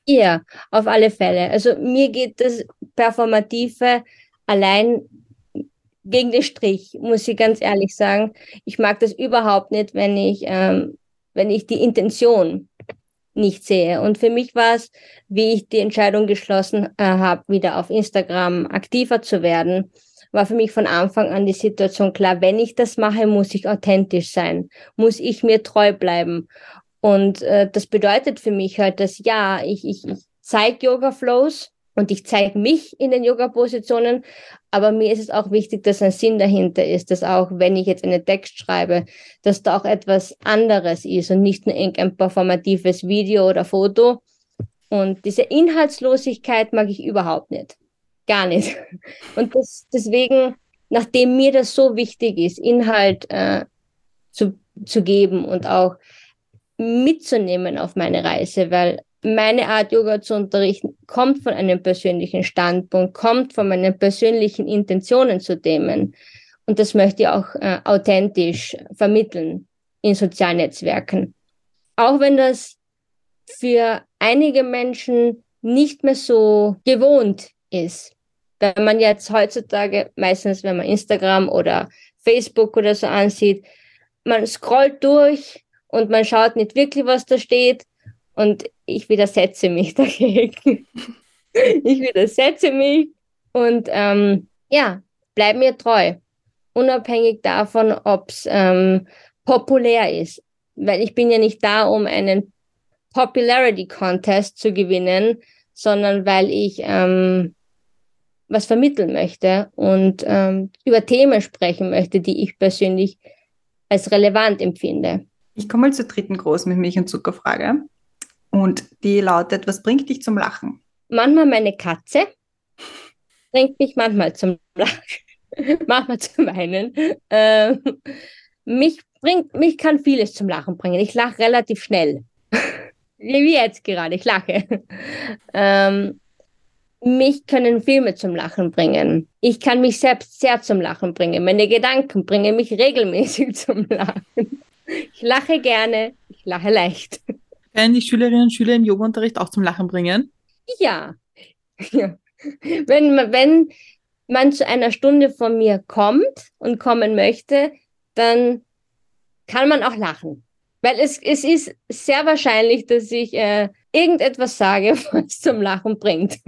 Ja, auf alle Fälle. Also mir geht das Performative allein gegen den Strich, muss ich ganz ehrlich sagen. Ich mag das überhaupt nicht, wenn ich, ähm, wenn ich die Intention nicht sehe. Und für mich war es, wie ich die Entscheidung geschlossen äh, habe, wieder auf Instagram aktiver zu werden, war für mich von Anfang an die Situation klar, wenn ich das mache, muss ich authentisch sein, muss ich mir treu bleiben. Und äh, das bedeutet für mich halt, dass ja, ich, ich, ich zeige Yoga-Flows und ich zeige mich in den Yoga-Positionen, aber mir ist es auch wichtig, dass ein Sinn dahinter ist, dass auch, wenn ich jetzt einen Text schreibe, dass da auch etwas anderes ist und nicht nur irgendein performatives Video oder Foto. Und diese Inhaltslosigkeit mag ich überhaupt nicht. Gar nicht. Und das, deswegen, nachdem mir das so wichtig ist, Inhalt äh, zu, zu geben und auch mitzunehmen auf meine Reise, weil meine Art, Yoga zu unterrichten, kommt von einem persönlichen Standpunkt, kommt von meinen persönlichen Intentionen zu Themen. Und das möchte ich auch äh, authentisch vermitteln in sozialen Netzwerken. Auch wenn das für einige Menschen nicht mehr so gewohnt ist. Wenn man jetzt heutzutage, meistens wenn man Instagram oder Facebook oder so ansieht, man scrollt durch und man schaut nicht wirklich, was da steht. Und ich widersetze mich dagegen. ich widersetze mich und ähm, ja, bleib mir treu. Unabhängig davon, ob es ähm, populär ist. Weil ich bin ja nicht da, um einen Popularity Contest zu gewinnen, sondern weil ich ähm, was vermitteln möchte und ähm, über Themen sprechen möchte, die ich persönlich als relevant empfinde. Ich komme mal zur dritten großen Milch und Zuckerfrage. Und die lautet, was bringt dich zum Lachen? Manchmal meine Katze bringt mich manchmal zum Lachen, manchmal zum Weinen. Ähm, mich bringt, mich kann vieles zum Lachen bringen. Ich lache relativ schnell. Wie jetzt gerade, ich lache. Ähm, mich können Filme zum Lachen bringen. Ich kann mich selbst sehr zum Lachen bringen. Meine Gedanken bringen mich regelmäßig zum Lachen. Ich lache gerne, ich lache leicht. Können die Schülerinnen und Schüler im Yoga-Unterricht auch zum Lachen bringen? Ja. ja. Wenn, man- wenn man zu einer Stunde von mir kommt und kommen möchte, dann kann man auch lachen. Weil es, es ist sehr wahrscheinlich, dass ich äh, irgendetwas sage, was zum Lachen bringt.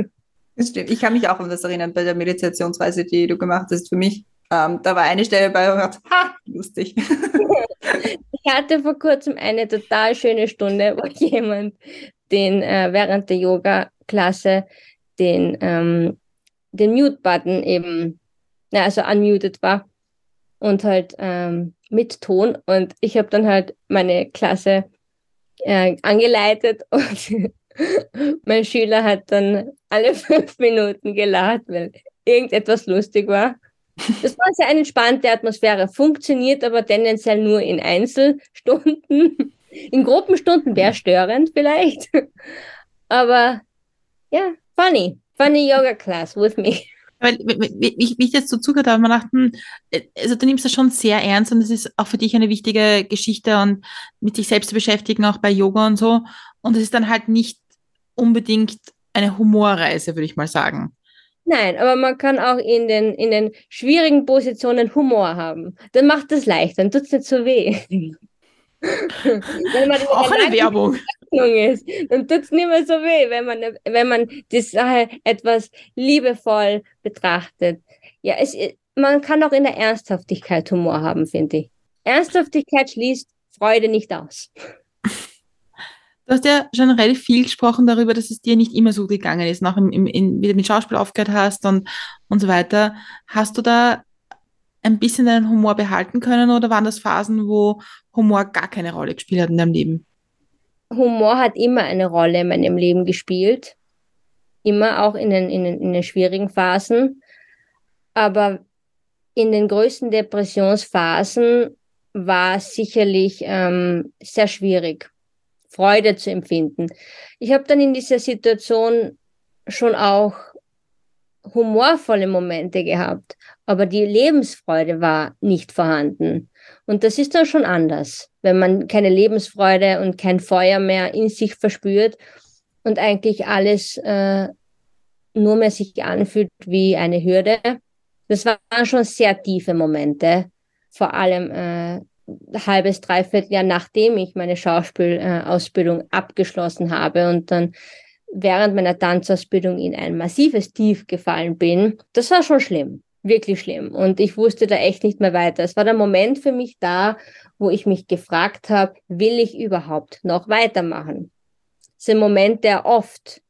Das stimmt. Ich kann mich auch an das erinnern bei der Meditationsreise, die du gemacht hast für mich. Ähm, da war eine Stelle bei, wo ich dachte, ha, lustig. Ich hatte vor kurzem eine total schöne Stunde, wo jemand den äh, während der Yoga-Klasse den, ähm, den Mute-Button eben, also unmuted war und halt ähm, mit Ton. Und ich habe dann halt meine Klasse äh, angeleitet und mein Schüler hat dann alle fünf Minuten gelacht, weil irgendetwas lustig war. Das war sehr eine entspannte Atmosphäre, funktioniert aber tendenziell nur in Einzelstunden. In Gruppenstunden wäre störend vielleicht. Aber ja, funny. Funny Yoga Class with me. Weil, wie, wie ich jetzt so zugehört habe, man dachte, hm, also du nimmst das schon sehr ernst und es ist auch für dich eine wichtige Geschichte und mit sich selbst zu beschäftigen, auch bei Yoga und so. Und es ist dann halt nicht unbedingt eine Humorreise, würde ich mal sagen. Nein, aber man kann auch in den, in den schwierigen Positionen Humor haben. Dann macht es leichter, dann tut es nicht so weh. wenn man auch eine Werbung. Ist, dann tut es nicht mehr so weh, wenn man, wenn man die Sache etwas liebevoll betrachtet. Ja, es, man kann auch in der Ernsthaftigkeit Humor haben, finde ich. Ernsthaftigkeit schließt Freude nicht aus. Du hast ja relativ viel gesprochen darüber, dass es dir nicht immer so gegangen ist, nach im, im, in, wie du mit Schauspiel aufgehört hast und, und so weiter. Hast du da ein bisschen deinen Humor behalten können oder waren das Phasen, wo Humor gar keine Rolle gespielt hat in deinem Leben? Humor hat immer eine Rolle in meinem Leben gespielt. Immer auch in den, in den, in den schwierigen Phasen. Aber in den größten Depressionsphasen war es sicherlich ähm, sehr schwierig Freude zu empfinden. Ich habe dann in dieser Situation schon auch humorvolle Momente gehabt, aber die Lebensfreude war nicht vorhanden. Und das ist dann schon anders, wenn man keine Lebensfreude und kein Feuer mehr in sich verspürt und eigentlich alles äh, nur mehr sich anfühlt wie eine Hürde. Das waren schon sehr tiefe Momente, vor allem äh, halbes, dreiviertel Jahr nachdem ich meine Schauspielausbildung abgeschlossen habe und dann während meiner Tanzausbildung in ein massives Tief gefallen bin, das war schon schlimm, wirklich schlimm. Und ich wusste da echt nicht mehr weiter. Es war der Moment für mich da, wo ich mich gefragt habe, will ich überhaupt noch weitermachen? Das ist ein Moment, der oft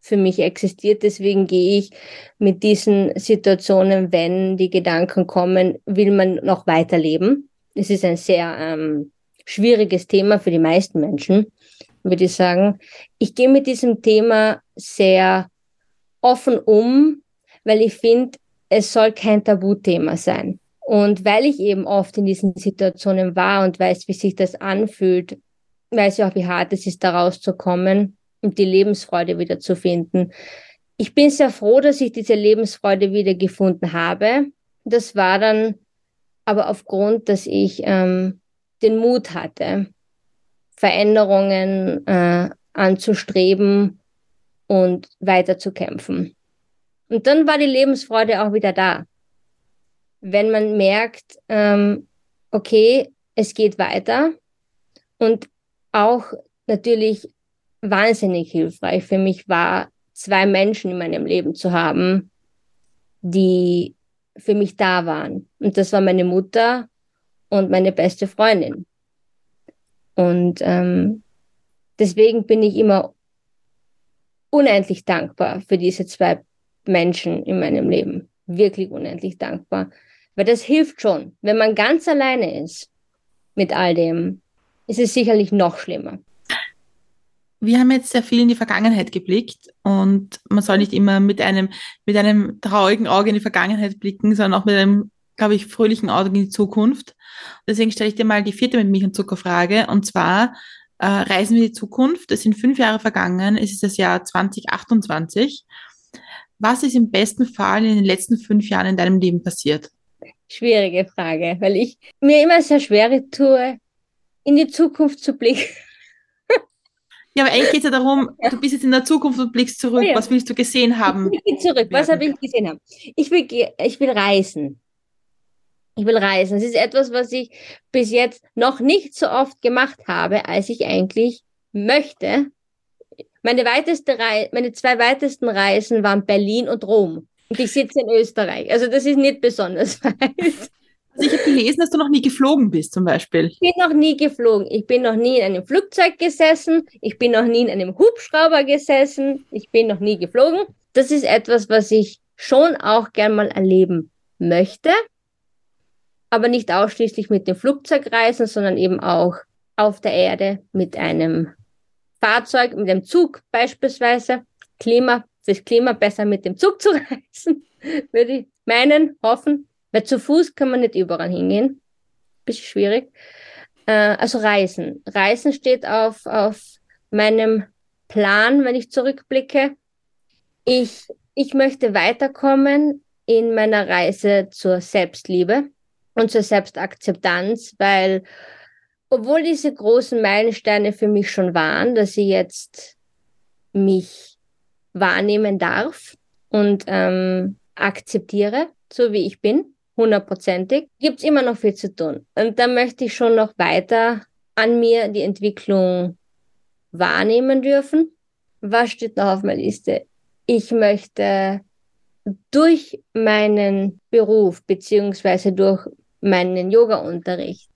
für mich existiert. Deswegen gehe ich mit diesen Situationen, wenn die Gedanken kommen, will man noch weiterleben? Es ist ein sehr ähm, schwieriges Thema für die meisten Menschen, würde ich sagen. Ich gehe mit diesem Thema sehr offen um, weil ich finde, es soll kein Tabuthema sein. Und weil ich eben oft in diesen Situationen war und weiß, wie sich das anfühlt, weiß ich auch, wie hart es ist, da rauszukommen und die Lebensfreude wieder zu finden. Ich bin sehr froh, dass ich diese Lebensfreude wieder gefunden habe. Das war dann aber aufgrund, dass ich ähm, den Mut hatte, Veränderungen äh, anzustreben und weiterzukämpfen. Und dann war die Lebensfreude auch wieder da. Wenn man merkt, ähm, okay, es geht weiter und auch natürlich wahnsinnig hilfreich für mich war, zwei Menschen in meinem Leben zu haben, die für mich da waren. Und das war meine Mutter und meine beste Freundin. Und ähm, deswegen bin ich immer unendlich dankbar für diese zwei Menschen in meinem Leben. Wirklich unendlich dankbar. Weil das hilft schon. Wenn man ganz alleine ist mit all dem, ist es sicherlich noch schlimmer wir haben jetzt sehr viel in die Vergangenheit geblickt und man soll nicht immer mit einem, mit einem traurigen Auge in die Vergangenheit blicken, sondern auch mit einem, glaube ich, fröhlichen Auge in die Zukunft. Deswegen stelle ich dir mal die vierte mit Milch und Zucker Frage und zwar, äh, reisen wir in die Zukunft. Es sind fünf Jahre vergangen, es ist das Jahr 2028. Was ist im besten Fall in den letzten fünf Jahren in deinem Leben passiert? Schwierige Frage, weil ich mir immer sehr schwer tue, in die Zukunft zu blicken. Ja, aber eigentlich geht es ja darum, du bist jetzt in der Zukunft und blickst zurück. Ja, ja. Was willst du gesehen haben? Ich blicke zurück. Was habe ich gesehen haben? Ich will, ich will reisen. Ich will reisen. Es ist etwas, was ich bis jetzt noch nicht so oft gemacht habe, als ich eigentlich möchte. Meine, weiteste meine zwei weitesten Reisen waren Berlin und Rom. Und ich sitze in Österreich. Also das ist nicht besonders weit. Also ich habe gelesen, dass du noch nie geflogen bist, zum Beispiel. Ich bin noch nie geflogen. Ich bin noch nie in einem Flugzeug gesessen. Ich bin noch nie in einem Hubschrauber gesessen. Ich bin noch nie geflogen. Das ist etwas, was ich schon auch gern mal erleben möchte. Aber nicht ausschließlich mit dem Flugzeug reisen, sondern eben auch auf der Erde mit einem Fahrzeug, mit dem Zug beispielsweise. Klima, fürs Klima besser mit dem Zug zu reisen, würde ich meinen, hoffen. Weil zu Fuß kann man nicht überall hingehen. Bisschen schwierig. Äh, also Reisen. Reisen steht auf, auf meinem Plan, wenn ich zurückblicke. Ich, ich möchte weiterkommen in meiner Reise zur Selbstliebe und zur Selbstakzeptanz, weil obwohl diese großen Meilensteine für mich schon waren, dass ich jetzt mich wahrnehmen darf und ähm, akzeptiere, so wie ich bin, hundertprozentig, gibt es immer noch viel zu tun. Und da möchte ich schon noch weiter an mir die Entwicklung wahrnehmen dürfen. Was steht noch auf meiner Liste? Ich möchte durch meinen Beruf beziehungsweise durch meinen Yoga-Unterricht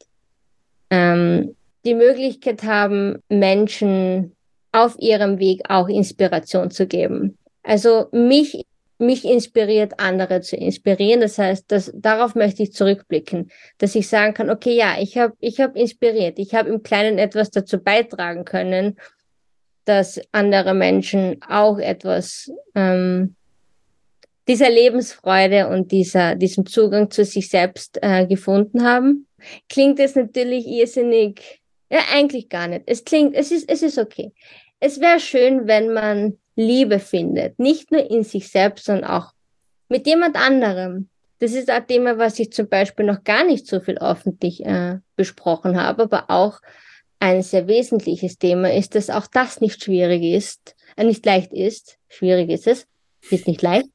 ähm, die Möglichkeit haben, Menschen auf ihrem Weg auch Inspiration zu geben. Also mich mich inspiriert, andere zu inspirieren. Das heißt, dass, darauf möchte ich zurückblicken, dass ich sagen kann, okay, ja, ich habe ich hab inspiriert, ich habe im Kleinen etwas dazu beitragen können, dass andere Menschen auch etwas ähm, dieser Lebensfreude und dieser, diesem Zugang zu sich selbst äh, gefunden haben. Klingt es natürlich irrsinnig, ja, eigentlich gar nicht. Es klingt, es ist, es ist okay. Es wäre schön, wenn man Liebe findet. Nicht nur in sich selbst, sondern auch mit jemand anderem. Das ist ein Thema, was ich zum Beispiel noch gar nicht so viel öffentlich äh, besprochen habe, aber auch ein sehr wesentliches Thema ist, dass auch das nicht schwierig ist, äh, nicht leicht ist. Schwierig ist es, ist nicht leicht.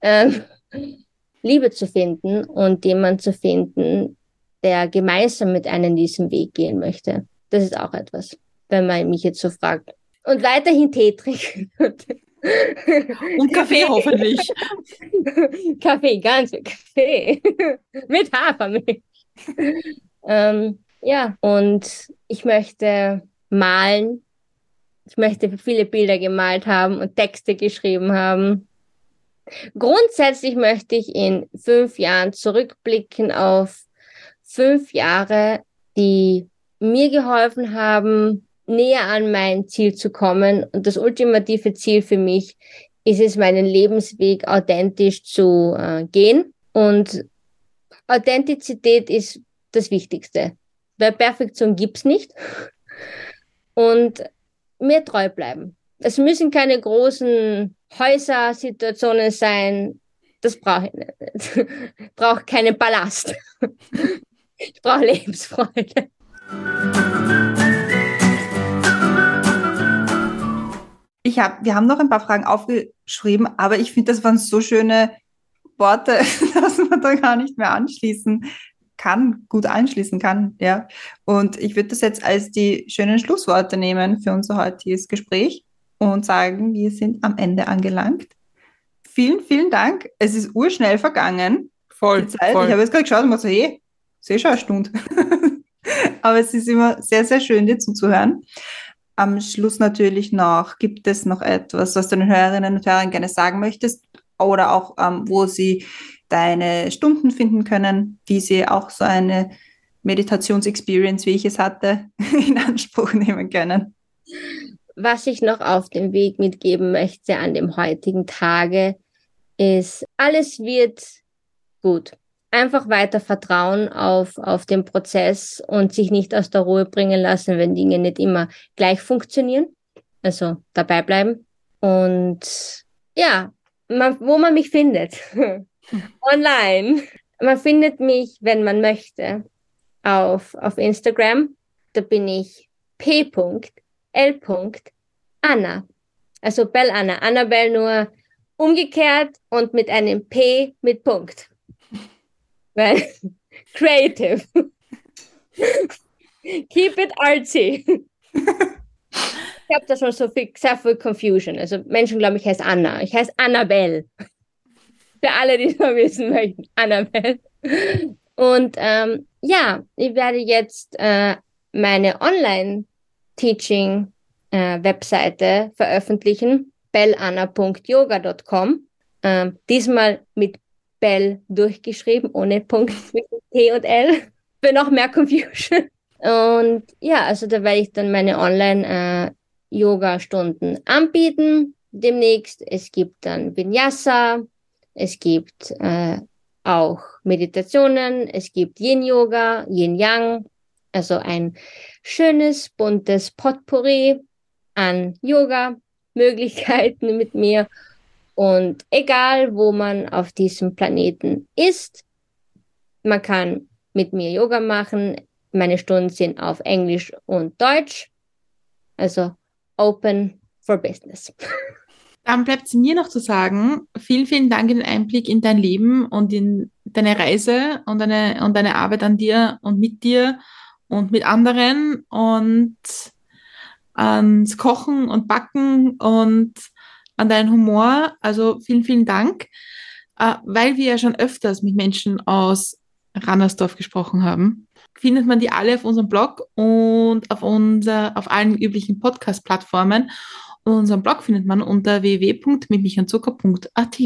Ähm, Liebe zu finden und jemand zu finden, der gemeinsam mit einem diesen Weg gehen möchte. Das ist auch etwas, wenn man mich jetzt so fragt, und weiterhin Tee trinken. Und Kaffee hoffentlich. Kaffee, ganz viel Kaffee. Mit Hafermilch. Ähm, ja, und ich möchte malen. Ich möchte viele Bilder gemalt haben und Texte geschrieben haben. Grundsätzlich möchte ich in fünf Jahren zurückblicken auf fünf Jahre, die mir geholfen haben, näher an mein Ziel zu kommen. Und das ultimative Ziel für mich ist es, meinen Lebensweg authentisch zu äh, gehen. Und Authentizität ist das Wichtigste, weil Perfektion gibt's nicht. Und mir treu bleiben. Es müssen keine großen Häusersituationen sein. Das brauche ich nicht. Ich brauche keinen Ballast. Ich brauche Lebensfreude. Ich hab, wir haben noch ein paar Fragen aufgeschrieben, aber ich finde, das waren so schöne Worte, dass man da gar nicht mehr anschließen kann, gut anschließen kann, ja. Und ich würde das jetzt als die schönen Schlussworte nehmen für unser heutiges Gespräch und sagen, wir sind am Ende angelangt. Vielen, vielen Dank. Es ist urschnell vergangen. Voll. Voll. Ich habe jetzt gerade geschaut und mir so, hey, sehe schon eine Stunde. Aber es ist immer sehr, sehr schön, dir zuzuhören. Am Schluss natürlich noch, gibt es noch etwas, was du den Hörerinnen und Hörern gerne sagen möchtest? Oder auch, ähm, wo sie deine Stunden finden können, die sie auch so eine Meditationsexperience, wie ich es hatte, in Anspruch nehmen können. Was ich noch auf dem Weg mitgeben möchte an dem heutigen Tage, ist, alles wird gut einfach weiter vertrauen auf, auf den Prozess und sich nicht aus der Ruhe bringen lassen, wenn Dinge nicht immer gleich funktionieren. Also dabei bleiben. Und ja, man, wo man mich findet. Online. Man findet mich, wenn man möchte, auf, auf Instagram. Da bin ich p.l.anna. Also Bell Anna. Annabelle nur umgekehrt und mit einem P mit Punkt. Weil creative. Keep it artsy. ich habe da schon so viel, sehr viel Confusion. Also Menschen glauben, ich heiße Anna. Ich heiße Annabelle. Für alle, die es wissen möchten. Annabelle. Und ähm, ja, ich werde jetzt äh, meine Online-Teaching-Webseite äh, veröffentlichen, bellanna.yoga.com. Ähm, diesmal mit Bell durchgeschrieben, ohne Punkt zwischen T und L, für noch mehr Confusion. Und ja, also da werde ich dann meine Online-Yoga-Stunden äh, anbieten demnächst. Es gibt dann Vinyasa, es gibt äh, auch Meditationen, es gibt Yin-Yoga, Yin-Yang, also ein schönes, buntes Potpourri an Yoga-Möglichkeiten mit mir. Und egal, wo man auf diesem Planeten ist, man kann mit mir Yoga machen. Meine Stunden sind auf Englisch und Deutsch. Also open for business. Dann bleibt es mir noch zu sagen, vielen, vielen Dank in den Einblick in dein Leben und in deine Reise und deine, und deine Arbeit an dir und mit dir und mit anderen und ans Kochen und Backen und an deinen Humor. Also vielen, vielen Dank, äh, weil wir ja schon öfters mit Menschen aus Rannersdorf gesprochen haben. Findet man die alle auf unserem Blog und auf, unser, auf allen üblichen Podcast-Plattformen. Und unseren Blog findet man unter www.mitmichandzucker.at.